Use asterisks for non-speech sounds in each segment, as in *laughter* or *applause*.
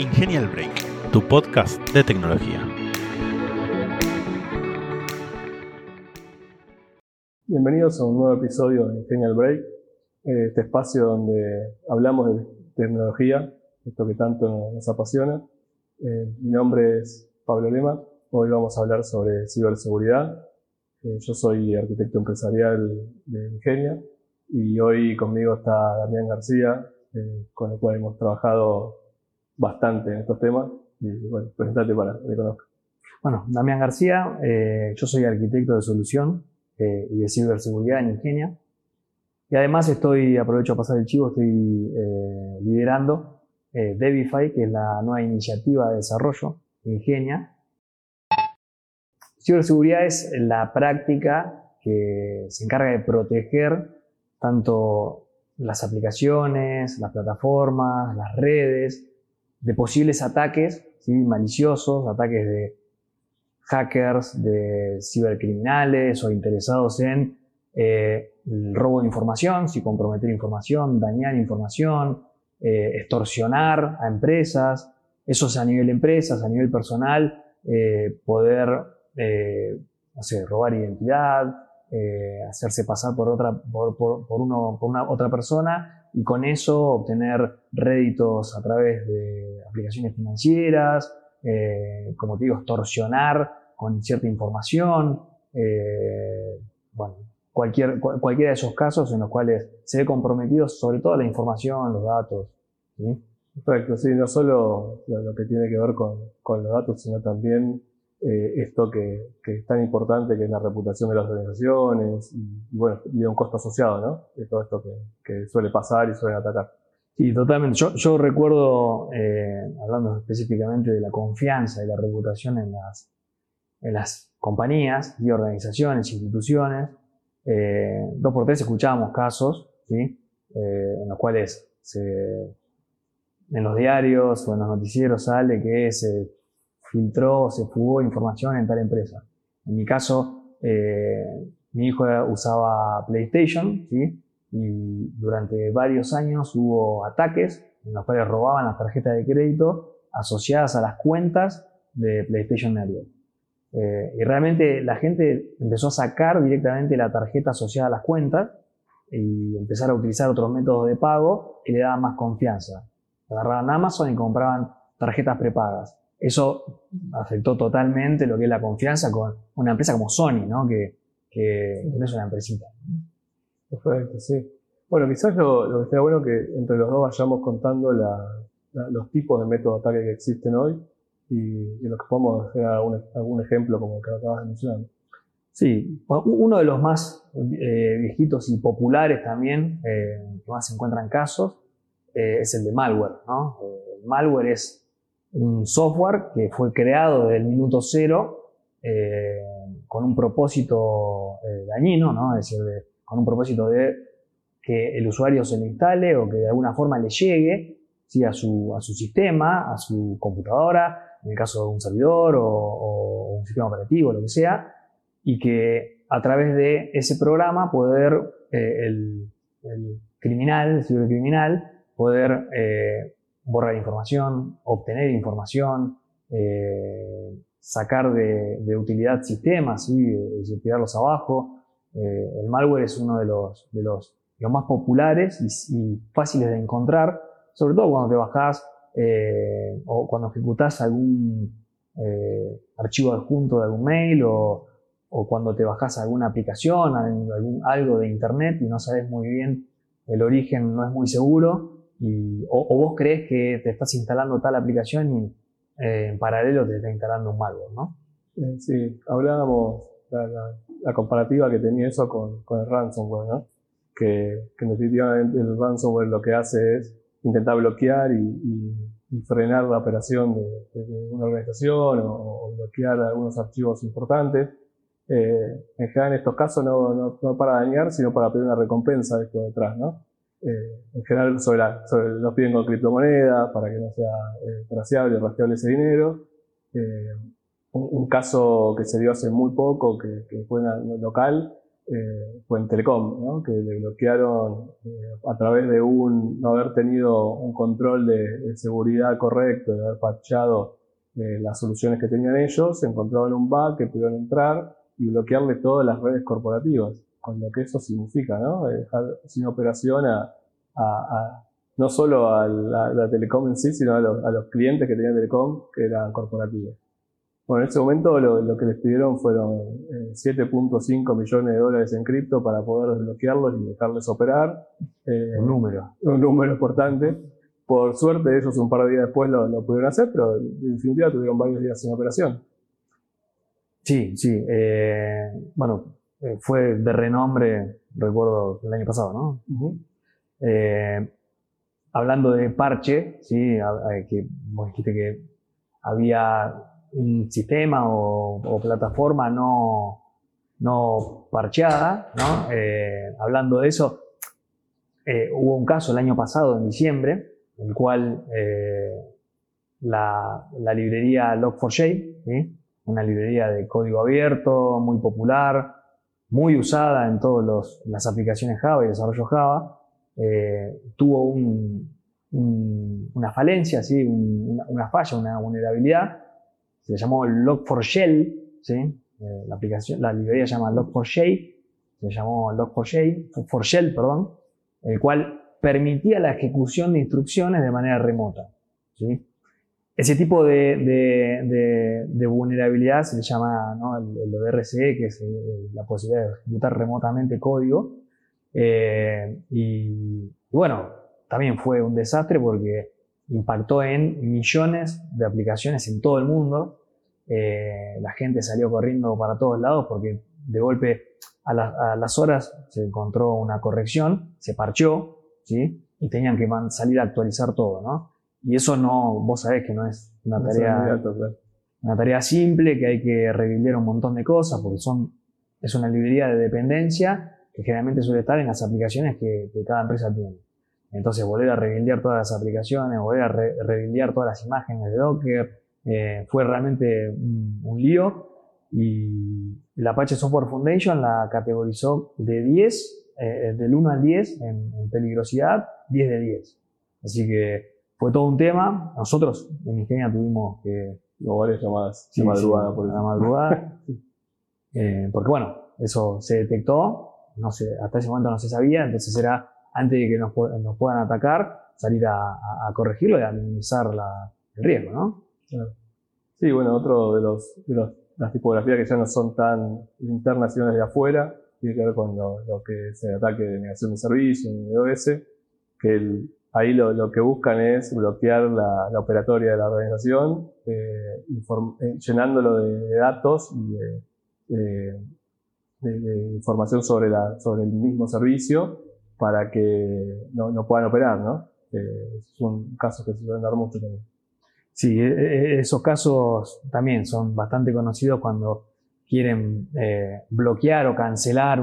Ingenial Break, tu podcast de tecnología. Bienvenidos a un nuevo episodio de Ingenial Break, eh, este espacio donde hablamos de tecnología, esto que tanto nos apasiona. Eh, mi nombre es Pablo Lema, hoy vamos a hablar sobre ciberseguridad. Eh, yo soy arquitecto empresarial de Ingenia y hoy conmigo está Damián García, con el cual hemos trabajado bastante en estos temas. Y bueno, presentate para que conozca. Bueno, Damián García, eh, yo soy arquitecto de solución eh, y de ciberseguridad en Ingenia. Y además estoy, aprovecho a pasar el chivo, estoy eh, liderando Devify, que es la nueva iniciativa de desarrollo de Ingenia. Ciberseguridad es la práctica que se encarga de proteger tanto las aplicaciones, las plataformas, las redes, de posibles ataques ¿sí? maliciosos, ataques de hackers, de cibercriminales o interesados en eh, el robo de información, si comprometer información, dañar información, eh, extorsionar a empresas, eso es a nivel empresas, a nivel personal, eh, poder, no sé, robar identidad, hacerse pasar por otra, por, por, por, uno, por una otra persona y con eso obtener réditos a través de aplicaciones financieras, eh, como te digo, extorsionar con cierta información, eh, bueno, cualquier, cualquiera de esos casos en los cuales se ve comprometido sobre todo la información, los datos. ¿sí? Perfecto, sí, no solo lo, que tiene que ver con, con los datos, sino también eh, esto que, es tan importante que es la reputación de las organizaciones y, bueno, y un costo asociado, ¿no? De todo esto que, suele pasar y suelen atacar. Sí, totalmente. Yo, recuerdo, eh, hablando específicamente de la confianza y la reputación en las, compañías y organizaciones, instituciones, eh, dos por tres escuchábamos casos, ¿sí? En los cuales se, en los diarios o en los noticieros sale que se filtró, se fugó información en tal empresa. En mi caso, eh, mi hijo usaba PlayStation. Y durante varios años hubo ataques en los cuales robaban las tarjetas de crédito asociadas a las cuentas de PlayStation Network. Eh, y realmente la gente empezó a sacar directamente la tarjeta asociada a las cuentas y empezar a utilizar otros métodos de pago que le daban más confianza. Agarraban Amazon y compraban tarjetas prepagas eso afectó totalmente lo que es la confianza con una empresa como Sony, ¿no? Que, que, no es una empresita. Perfecto, sí. Bueno, quizás lo, lo que estaría bueno que entre los dos vayamos contando la, la, los tipos de métodos de ataque que existen hoy y, y los que podemos hacer algún, algún ejemplo como el que acabas de mencionar. Sí, uno de los más eh, viejitos y populares también, eh, que más se encuentran casos, eh, es el de malware. ¿no? El malware es un software que fue creado desde el minuto cero eh, con un propósito eh, dañino, ¿no? es decir, de, con un propósito de que el usuario se lo instale o que de alguna forma le llegue ¿sí? a, su, a su sistema, a su computadora, en el caso de un servidor o, un sistema operativo, lo que sea, y que a través de ese programa poder eh, el, el, criminal, el cibercriminal, poder borrar información, obtener información, eh, sacar de, utilidad sistemas, ¿sí? y tirarlos abajo. Eh, el malware es uno de los, más populares y, fáciles de encontrar, sobre todo cuando te bajás eh, o cuando ejecutas algún archivo adjunto de algún mail o, o cuando te bajas alguna aplicación, algún, algo de internet y no sabes muy bien el origen, no es muy seguro o, vos crees que te estás instalando tal aplicación y eh, en paralelo te está instalando un malware, ¿no? Sí, hablábamos la, la, comparativa que tenía eso con, el ransomware, ¿no? Que, definitivamente el ransomware lo que hace es intentar bloquear y, frenar la operación de, de, una organización o, bloquear algunos archivos importantes. Eh, en general en estos casos no, no para dañar, sino para pedir una recompensa de esto detrás, ¿no? Eh, en general sobre la, sobre, nos piden con criptomonedas para que no sea eh, traceable y rastreable ese dinero. Eh, un, caso que se dio hace muy poco, que, que fue una, local, eh, fue en Telecom, ¿no? que le bloquearon eh, a través de un, no haber tenido un control de, seguridad correcto, de haber patchado eh, las soluciones que tenían ellos, encontraron un bug que pudieron entrar y bloquearle todas las redes corporativas, con lo que eso significa, ¿no? dejar sin operación a, a, no solo a la, Telecom en sí, sino a los, a los clientes que tenían Telecom, que eran corporativos. Bueno, en ese momento lo, que les pidieron fueron 7.5 eh, millones de dólares en cripto para poder desbloquearlos y dejarles operar. Eh, un número. Un número importante. Por suerte ellos un par de días después lo, pudieron hacer, pero en definitiva tuvieron varios días sin operación. Sí, sí. Eh, bueno, fue de renombre, recuerdo, el año pasado, ¿no? hablando de parche, ¿sí? que vos dijiste que había un sistema o, plataforma no, no parcheada, ¿no? Eh, hablando de eso, eh, hubo un caso el año pasado, en diciembre, en el cual eh, la, librería Log4j, una librería de código abierto, muy popular, muy usada en todas las aplicaciones Java y desarrollo Java, tuvo una falencia, ¿sí? una, falla, una vulnerabilidad se llamó Log4Shell, ¿sí? Eh, la, aplicación, la librería se llama Log4j, se llamó Log4j, perdón, el cual permitía la ejecución de instrucciones de manera remota. ¿sí? Ese tipo de, de, vulnerabilidad se le llama ¿no? el, RCE, que es la posibilidad de ejecutar remotamente código. Eh, y bueno, también fue un desastre porque impactó en millones de aplicaciones en todo el mundo. Eh, la gente salió corriendo para todos lados porque de golpe a, las horas se encontró una corrección, se parchó, ¿sí? Y tenían que salir a actualizar todo, ¿no? Y eso no, vos sabés que no es una tarea, una tarea simple, que hay que rebuildear un montón de cosas porque son, es una librería de dependencia que generalmente suele estar en las aplicaciones que, que cada empresa tiene. Entonces, volver a rebuildear todas las aplicaciones, volver a re todas las imágenes de Docker, eh, fue realmente un, lío. Y la Apache Software Foundation la categorizó de 10, eh, del 1 al 10 en, peligrosidad, 10 de 10. Así que fue todo un tema. Nosotros en Ingenia tuvimos que. varias llamadas de madrugada por la madrugada. *laughs* Eh, porque bueno, eso se detectó, no sé, hasta ese momento no se sabía, entonces era antes de que nos, puedan atacar, salir a, corregirlo y a minimizar el riesgo, ¿no? Sí, bueno, otro de, los, las tipografías que ya no son tan internas, sino desde afuera, tiene que ver con lo, que es el ataque de negación de servicio, de DOS, que ahí lo, que buscan es bloquear la, operatoria de la organización, eh, eh, llenándolo de, datos y de, información sobre, el mismo servicio para que no, puedan operar, ¿no? Eh, casos que se suelen dar mucho también. Sí, e, e, esos casos también son bastante conocidos cuando quieren eh, bloquear o cancelar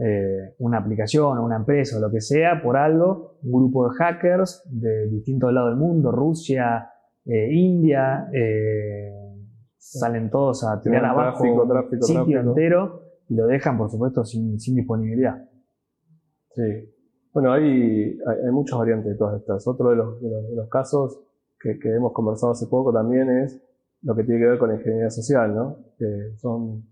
eh, una aplicación o una empresa o lo que sea por algo. Un grupo de hackers de distintos lados del mundo, Rusia, India, salen todos a tirar abajo un sitio entero y lo dejan, por supuesto, sin, sin disponibilidad. Sí. Bueno, hay, hay, muchas variantes de todas estas. Otro de los, de los, casos que, que, hemos conversado hace poco también es lo que tiene que ver con la ingeniería social, ¿no? Que son,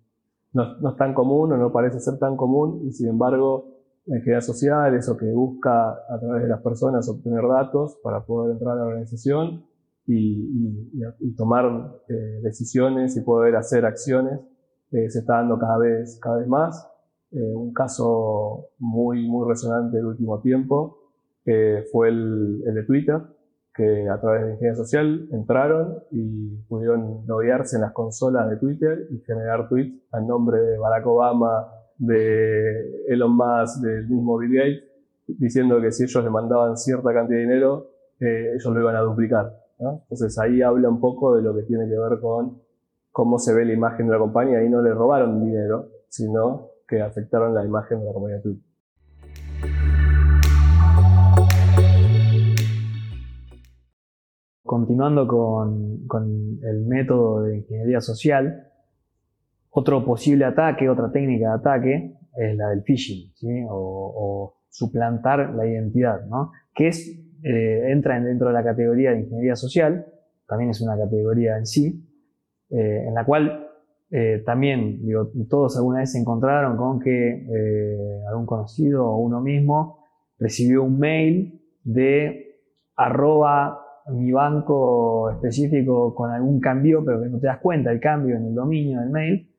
no, no es tan común o no parece ser tan común y sin embargo la ingeniería social, eso que busca a través de las personas obtener datos para poder entrar a la organización y, y, tomar eh, decisiones y poder hacer acciones, eh, se está dando cada vez, cada vez más. Eh, un caso muy, muy resonante del último tiempo, que fue el, de Twitter, que a través de ingeniería social entraron y pudieron loguearse en las consolas de Twitter y generar tweets al nombre de Barack Obama, de Elon Musk, del mismo Bill Gates, diciendo que si ellos le mandaban cierta cantidad de dinero, eh, ellos lo iban a duplicar. Entonces ahí habla un poco de lo que tiene que ver con cómo se ve la imagen de la compañía. Ahí no le robaron dinero, sino que afectaron la imagen de la comunidad Twitter. Continuando con, el método de ingeniería social, otro posible ataque, otra técnica de ataque, es la del phishing, o, suplantar la identidad, ¿no? que eh, entra dentro de la categoría de ingeniería social, también es una categoría en sí, eh, en la cual eh, también todos alguna vez se encontraron con que algún conocido o uno mismo recibió un mail de arroba mi banco específico con algún cambio, pero que no te das cuenta el cambio en el dominio del mail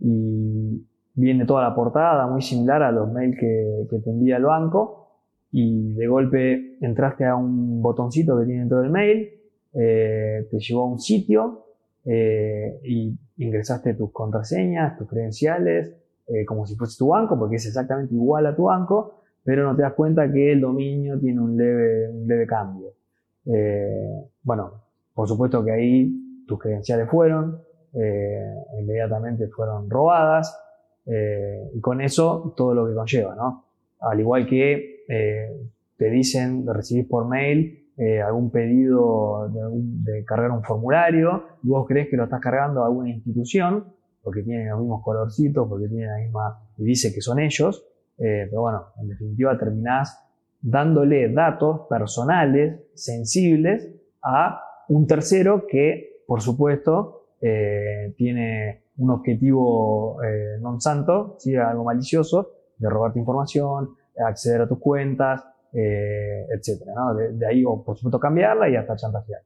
y viene toda la portada muy similar a los mails que, te envía el banco y de golpe entraste a un botoncito que tiene dentro del mail, eh, te llevó a un sitio eh, y ingresaste tus contraseñas, tus credenciales, eh, como si fuese tu banco, porque es exactamente igual a tu banco, pero no te das cuenta que el dominio tiene un leve, un leve cambio. Bueno, por supuesto que ahí tus credenciales fueron, inmediatamente fueron robadas, eh, y con eso todo lo que conlleva, ¿no? Al igual que eh, te dicen, recibís por mail eh, algún pedido de, cargar un formulario, y vos crees que lo estás cargando a alguna institución, porque tiene los mismos colorcitos, porque tiene la misma, y dice que son ellos, pero bueno, en definitiva terminás dándole datos personales, sensibles, a un tercero que, por supuesto, tiene un objetivo eh, non santo, ¿sí? algo malicioso, de robarte información, acceder a tus cuentas, eh, etc. ¿no? De, ahí, o por supuesto, cambiarla y hasta chantajear.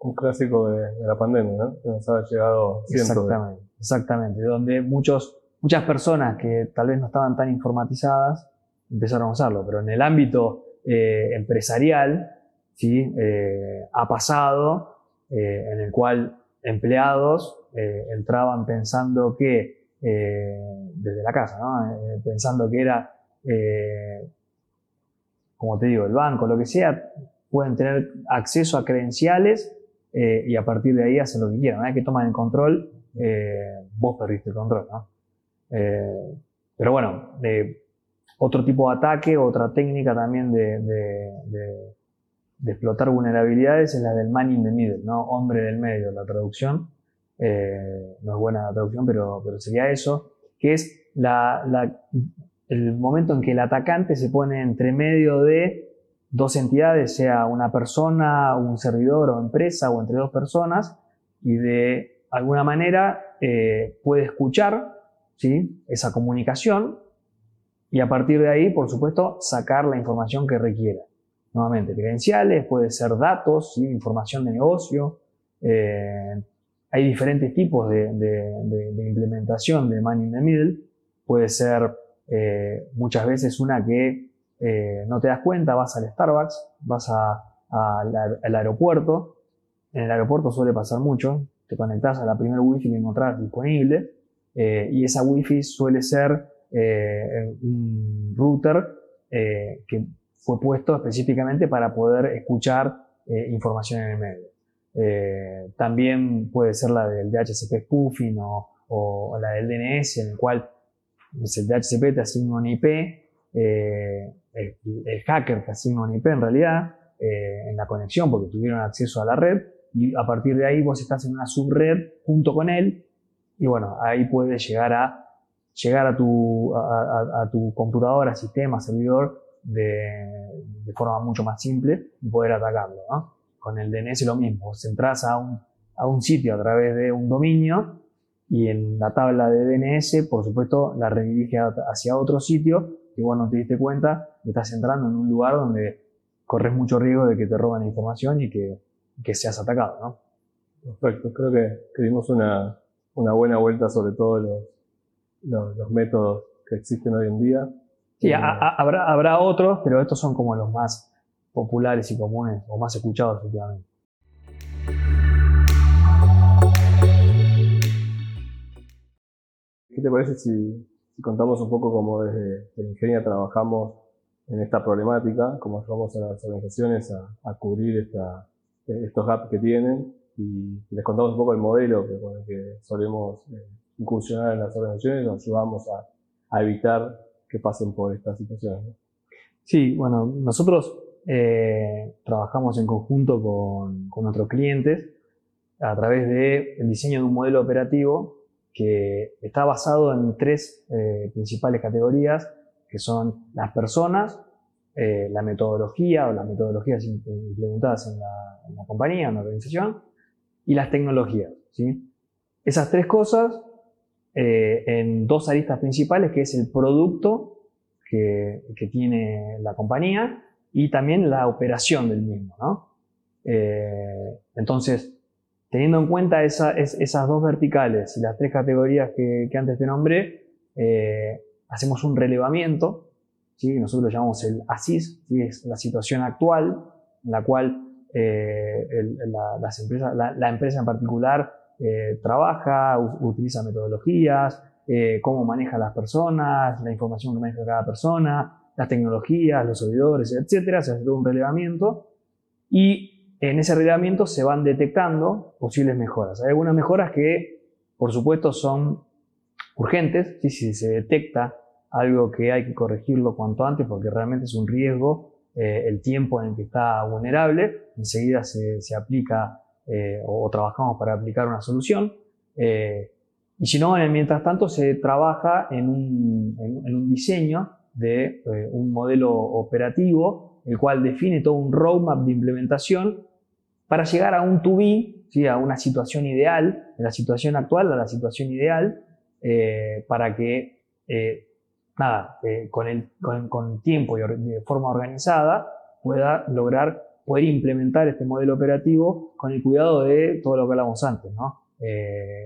Un clásico de, la pandemia, ¿no? Que nos ha llegado Exactamente, exactamente. Donde muchos, muchas personas que tal vez no estaban tan informatizadas empezaron a usarlo, pero en el ámbito eh, empresarial, ¿sí? Eh, ha pasado en el cual empleados eh, entraban pensando que, eh, desde la casa, eh, pensando que era, como te digo, el banco, lo que sea, pueden tener acceso a credenciales y a partir de ahí hacen lo que quieran. Una vez que toman el control, vos perdiste el control. pero bueno, otro tipo de ataque, otra técnica también de explotar vulnerabilidades es la del man in the middle, ¿no? Hombre del medio, la traducción. Eh, no es buena la traducción, pero, sería eso, que es el momento en que el atacante se pone entre medio de dos entidades, sea una persona, un servidor o empresa, o entre dos personas, y de alguna manera eh, puede escuchar ¿sí? esa comunicación y a partir de ahí, por supuesto, sacar la información que requiera nuevamente, credenciales, puede ser datos, información de negocio. Eh, hay diferentes tipos de, implementación de Money in the Middle. Puede ser eh, muchas veces una que eh, no te das cuenta, vas al Starbucks, vas al aeropuerto. En el aeropuerto suele pasar mucho. Te conectas a la primera wifi que encontrás disponible y esa wifi suele ser un router que fue puesto específicamente para poder escuchar eh, información en el medio. Eh, también puede ser la del DHCP spoofing o, la del DNS, en el cual el DHCP te asigna un IP, eh, el, hacker te asigna un IP en realidad en la conexión porque tuvieron acceso a la red y a partir de ahí vos estás en una subred junto con él y bueno, ahí puedes llegar a llegar a tu, a, tu computadora, sistema, servidor de, forma mucho más simple y poder atacarlo. ¿no? Con el DNS lo mismo, vos entras a un, a un sitio a través de un dominio y en la tabla de DNS, por supuesto, la redirige hacia otro sitio y vos no te diste cuenta que estás entrando en un lugar donde corres mucho riesgo de que te roben información y que, que seas atacado. ¿no? Perfecto, creo que, que dimos una, una, buena vuelta sobre todos los, los, los métodos que existen hoy en día. Sí, habrá, habrá otros, pero estos son como los más populares y comunes o más escuchados últimamente. ¿Qué te parece si, contamos un poco cómo desde el Ingenia trabajamos en esta problemática, cómo ayudamos a las organizaciones a, cubrir esta, estos gaps que tienen y les contamos un poco el modelo que, con el que solemos eh, incursionar en las organizaciones nos ayudamos a evitar que pasen por esta situación. Sí, bueno, nosotros eh, trabajamos en conjunto con, con, nuestros clientes a través del diseño de un modelo operativo que está basado en tres eh, principales categorías, que son las personas, eh, la metodología o las metodologías implementadas en la, compañía, en la organización, y las tecnologías. ¿sí? Esas tres cosas eh, en dos aristas principales, que es el producto que, que, tiene la compañía y también la operación del mismo. ¿no? entonces, Teniendo en cuenta esas dos verticales y las tres categorías que, antes te nombré, eh, hacemos un relevamiento, ¿sí? nosotros lo llamamos el ASIS, es la situación actual en la cual eh, la, las empresas, la, empresa en particular eh, trabaja, utiliza metodologías, cómo maneja las personas, la información que maneja cada persona, las tecnologías, los servidores, etc. Se hace un relevamiento y en ese relevamiento se van detectando posibles mejoras. Hay algunas mejoras que, por supuesto, son urgentes, si se detecta algo que hay que corregirlo cuanto antes porque realmente es un riesgo eh, el tiempo en el que está vulnerable, enseguida se, aplica eh, o, trabajamos para aplicar una solución. Eh, y si no, mientras tanto se trabaja en un, en un diseño de un modelo operativo, el cual define todo un roadmap de implementación para llegar a un to be, ¿sí? a una situación ideal, de la situación actual a la situación ideal, eh, para que, eh, nada, eh, con, el, con, tiempo y de forma organizada pueda lograr poder implementar este modelo operativo con el cuidado de todo lo que hablamos antes, ¿no?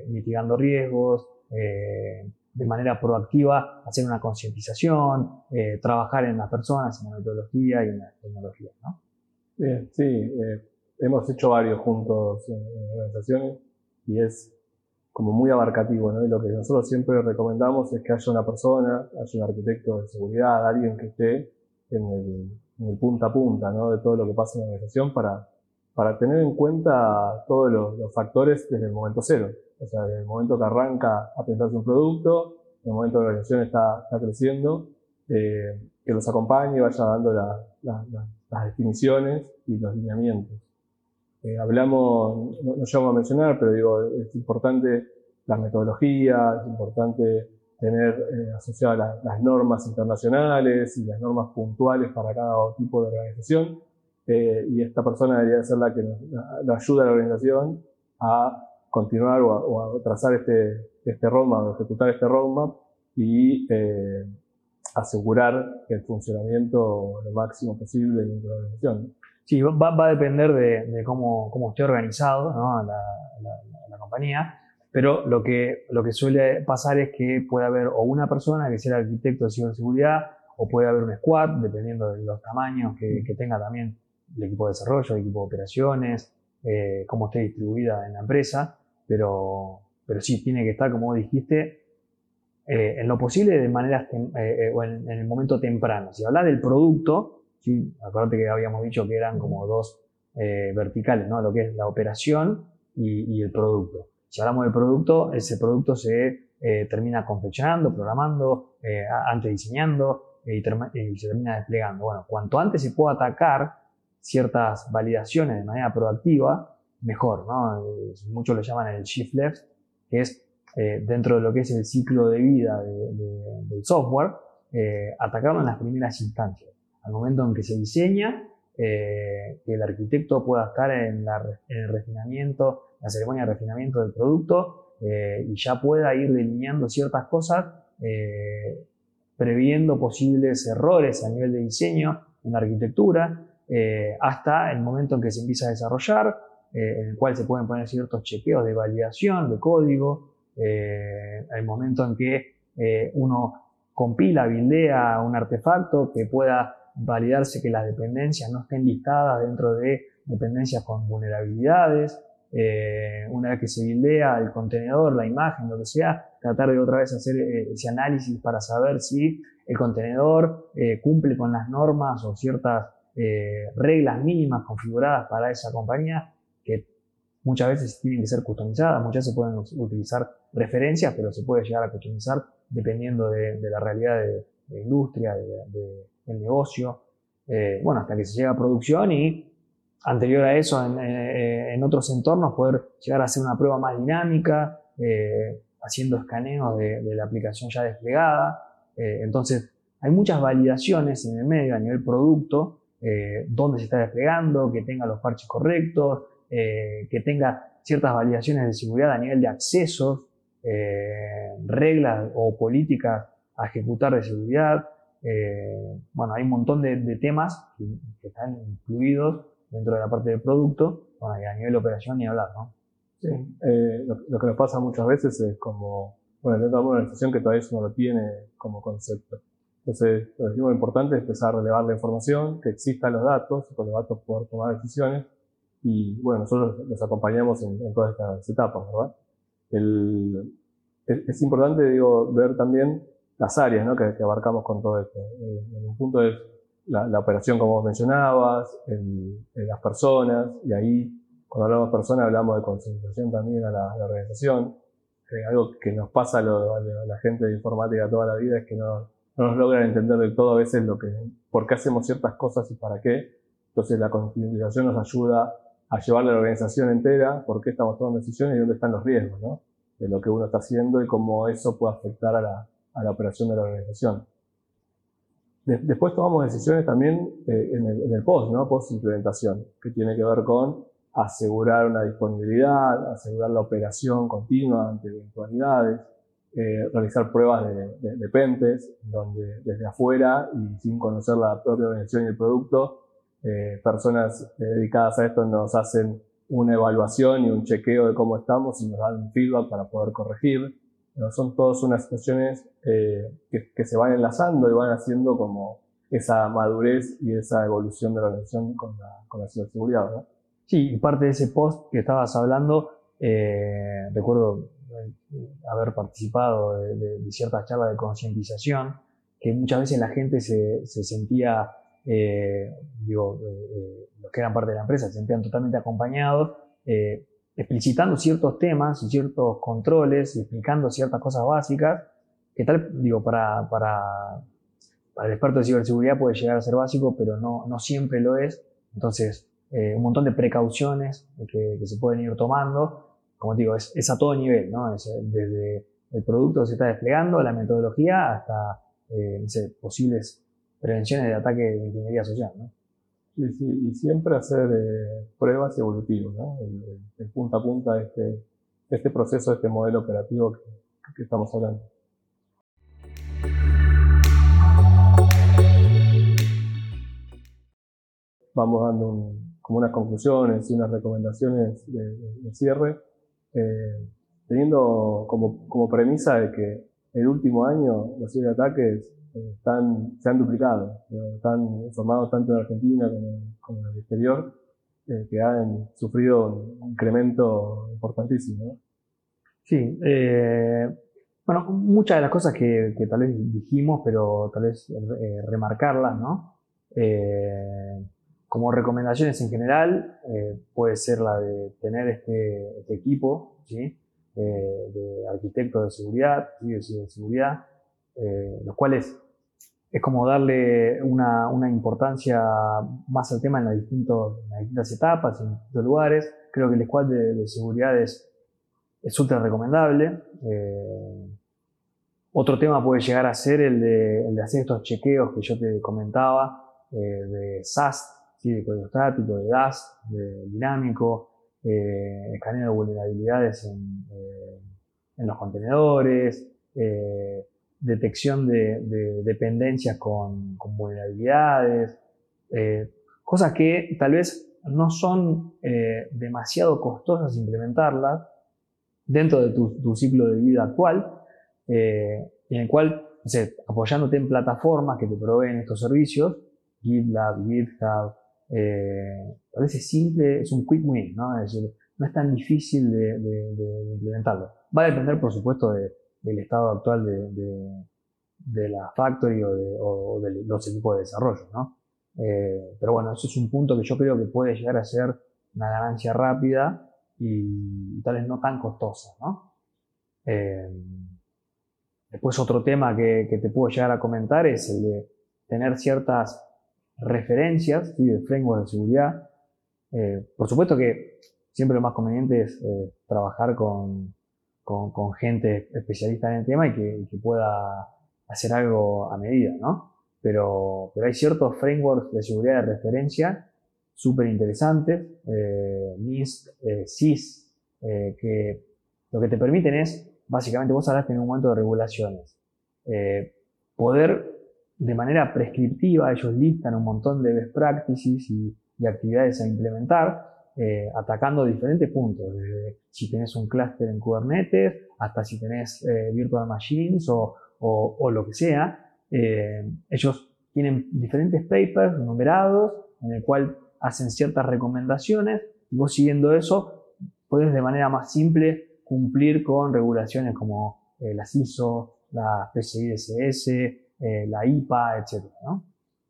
mitigando riesgos, de manera proactiva hacer una concientización, trabajar en las personas, en la metodología y en la tecnología. ¿no? Bien, sí, hemos hecho varios juntos en, organizaciones y es como muy abarcativo, ¿no? Y lo que nosotros siempre recomendamos es que haya una persona, haya un arquitecto de seguridad, alguien que esté en el, punta a punta, ¿no? De todo lo que pasa en la organización para, para tener en cuenta todos los, factores desde el momento cero. O sea, desde el momento que arranca a pensarse un producto, en el momento que la organización está, creciendo, eh, que los acompañe, vaya dando las definiciones y los lineamientos. Eh, hablamos, no, no llevamos a mencionar, pero digo, es importante la metodología, es importante tener eh, asociadas las, normas internacionales y las normas puntuales para cada tipo de organización. Eh, y esta persona debería ser la que nos, ayuda a la organización a continuar o a, trazar este, este roadmap, ejecutar este roadmap y eh, asegurar el funcionamiento lo máximo posible dentro de la organización. Sí, va, a depender de, cómo, cómo, esté organizado ¿no? la, la, compañía, pero lo que, lo que suele pasar es que puede haber o una persona que sea el arquitecto de ciberseguridad, o puede haber un squad, dependiendo de los tamaños que, que tenga también el equipo de desarrollo, el equipo de operaciones, eh, cómo esté distribuida en la empresa, pero, pero sí, tiene que estar, como dijiste, eh, en lo posible de manera, eh, o en, en, el momento temprano. Si hablas del producto, ¿sí? Acuérdate que habíamos dicho que eran como dos verticales, ¿no? Lo que es la operación y, el producto. Si hablamos del producto, ese producto se eh, termina confeccionando, programando, eh, antes diseñando y, se termina desplegando. Bueno, cuanto antes se pueda atacar ciertas validaciones de manera proactiva, mejor, ¿no? Muchos lo llaman el shift left, que es dentro de lo que es el ciclo de vida del software, atacarlo en las primeras instancias al momento en que se diseña, eh, que el arquitecto pueda estar en, el refinamiento, la ceremonia de refinamiento del producto eh, y ya pueda ir delineando ciertas cosas, eh, previendo posibles errores a nivel de diseño en la arquitectura, hasta el momento en que se empieza a desarrollar, en el cual se pueden poner ciertos chequeos de validación, de código, el momento en que uno compila, bildea un artefacto que pueda validarse que las dependencias no estén listadas dentro de dependencias con vulnerabilidades. Eh, una vez que se bildea el contenedor, la imagen, lo que sea, tratar de otra vez hacer eh, ese análisis para saber si el contenedor eh, cumple con las normas o ciertas reglas mínimas configuradas para esa compañía, que muchas veces tienen que ser customizadas, muchas se pueden utilizar referencias, pero se puede llegar a customizar dependiendo de, la realidad de, de industria, de, el negocio, eh, bueno, hasta que se llega a producción y anterior a eso en, otros entornos poder llegar a hacer una prueba más dinámica, eh, haciendo escaneos de, la aplicación ya desplegada. entonces, hay muchas validaciones en el medio a nivel producto, dónde se está desplegando, que tenga los parches correctos, que tenga ciertas validaciones de seguridad a nivel de accesos, reglas o políticas a ejecutar de seguridad. Eh, bueno, hay un montón de, temas que, están incluidos dentro de la parte del producto, bueno, y a nivel de operación ni hablar, ¿no? Sí, eh, lo, que nos pasa muchas veces es como, bueno, de una organización que todavía no lo tiene como concepto. Entonces, lo importante es empezar a relevar la información, que existan los datos, con los datos poder tomar decisiones, y bueno, nosotros los acompañamos en, todas estas etapas, ¿verdad? El, es, es importante, digo, ver también las áreas ¿no? que, abarcamos con todo esto. Eh, en un punto es la, operación, como mencionabas, las personas, y ahí, cuando hablamos de personas, hablamos de concientización también a la, organización. Eh, algo que nos pasa a, la gente de informática toda la vida es que no, no, nos logran entender del todo a veces lo que, por qué hacemos ciertas cosas y para qué. Entonces, la concientización nos ayuda a llevar la organización entera, por qué estamos tomando decisiones y dónde están los riesgos, ¿no? De lo que uno está haciendo y cómo eso puede afectar a la, a la operación de la organización. después tomamos decisiones también eh, en, el, post, ¿no? Post implementación, que tiene que ver con asegurar una disponibilidad, asegurar la operación continua ante eventualidades, eh, realizar pruebas de, de, pentes, donde desde afuera y sin conocer la propia organización y el producto, eh, personas dedicadas a esto nos hacen una evaluación y un chequeo de cómo estamos y nos dan feedback para poder corregir son todas unas situaciones eh, que, se van enlazando y van haciendo como esa madurez y esa evolución de la relación con la, con la ciberseguridad. Sí, y parte de ese post que estabas hablando, eh, recuerdo eh, haber participado de, ciertas charlas de concientización, que muchas veces la gente se, se sentía, digo, los que eran parte de la empresa, se sentían totalmente acompañados, explicitando ciertos temas y ciertos controles y explicando ciertas cosas básicas, que tal, digo, para, para, para, el experto de ciberseguridad puede llegar a ser básico, pero no, no siempre lo es. Entonces, eh, un montón de precauciones que, que, se pueden ir tomando. Como digo, es, es a todo nivel, ¿no? Es, desde el producto que se está desplegando, la metodología, hasta eh, no sé, posibles prevenciones de ataque de ingeniería social, ¿no? Sí, sí, y siempre hacer eh, pruebas evolutivas, ¿no? El, punta a punta de este, este proceso, de este modelo operativo que, estamos hablando. Vamos dando como unas conclusiones y unas recomendaciones de, cierre, eh, teniendo como, como premisa de que el último año los ciberataques están, se han duplicado, están formados tanto en Argentina como, en el exterior, eh, que han sufrido un incremento importantísimo. Sí, eh, bueno, muchas de las cosas que, tal vez dijimos, pero tal vez eh, remarcarlas, ¿no? como recomendaciones en general, puede ser la de tener este, este equipo, ¿sí? de arquitectos de seguridad, ¿sí? de ciberseguridad, los cuales es como darle una, una, importancia más al tema en las, distintas etapas, en distintos lugares. Creo que el squad de, seguridad es, es recomendable. Eh, otro tema puede llegar a ser el de, el de, hacer estos chequeos que yo te comentaba, eh, de SAST, ¿sí? de código estático, de DAS, de dinámico, eh, escaneo de vulnerabilidades en, eh, en los contenedores, eh, detección de, dependencias con, vulnerabilidades, eh, cosas que tal vez no son eh, demasiado costosas implementarlas dentro de tu, ciclo de vida actual, eh, en el cual, apoyándote en plataformas que te proveen estos servicios, GitLab, GitHub, a veces simple, es un quick win, ¿no? Es decir, no es tan difícil de, de implementarlo. Va a depender, por supuesto, de, del estado actual de, de, la factory o de, los equipos de desarrollo, ¿no? Eh, pero bueno, eso es un punto que yo creo que puede llegar a ser una ganancia rápida y, tal vez no tan costosa, ¿no? Eh, después otro tema que, te puedo llegar a comentar es el de tener ciertas referencias ¿sí? de framework de seguridad. Eh, por supuesto que siempre lo más conveniente es trabajar con, con, gente especialista en el tema y que, pueda hacer algo a medida, ¿no? Pero, pero hay ciertos frameworks de seguridad de referencia súper interesantes, eh, NIST, eh, SIS, eh, que lo que te permiten es, básicamente, vos hablaste en un momento de regulaciones, eh, poder de manera prescriptiva, ellos listan un montón de best practices y, actividades a implementar, eh, atacando diferentes puntos, desde si tenés un clúster en Kubernetes, hasta si tenés eh, virtual machines o, o, lo que sea. ellos tienen diferentes papers numerados en el cual hacen ciertas recomendaciones y vos siguiendo eso puedes de manera más simple cumplir con regulaciones como eh, la CISO, la PCI DSS, eh, la IPA, etc. ¿no?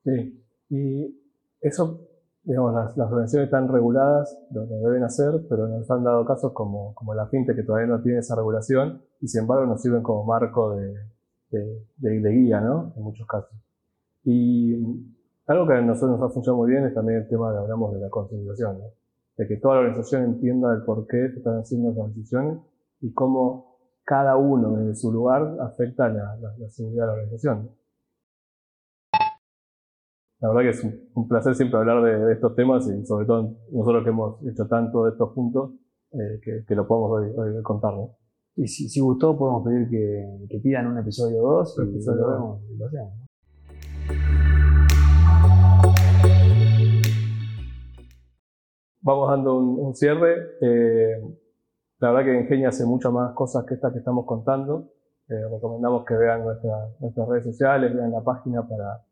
Sí, y eso, digamos, las, organizaciones están reguladas, lo, deben hacer, pero nos han dado casos como, como la FinTech que todavía no tiene esa regulación y sin embargo nos sirven como marco de, de, guía, ¿no? En muchos casos. Y algo que a nosotros nos ha funcionado muy bien es también el tema de, hablamos de la concientización, ¿no? de que toda la organización entienda el por qué están haciendo esas decisiones y cómo cada uno desde su lugar afecta la, la, seguridad de la organización. La verdad que es un, placer siempre hablar de, estos temas y sobre todo nosotros que hemos hecho tanto de estos puntos, eh, que, lo podemos hoy, hoy contar. Y si, si, gustó, podemos pedir que, que pidan un episodio 2 y episodio lo vemos y lo hacemos. Vamos dando un, cierre. Eh, la verdad que Ingenia hace muchas más cosas que estas que estamos contando. Eh, recomendamos que vean nuestras redes sociales, vean la página para,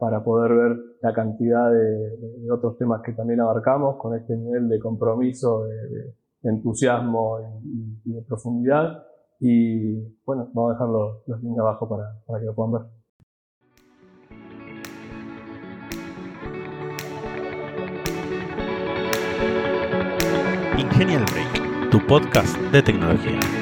para poder ver la cantidad de, otros temas que también abarcamos con este nivel de compromiso, de, entusiasmo y, de profundidad. Y bueno, vamos a dejar los, links abajo para, para que lo puedan ver. Ingenial Break tu podcast de tecnología.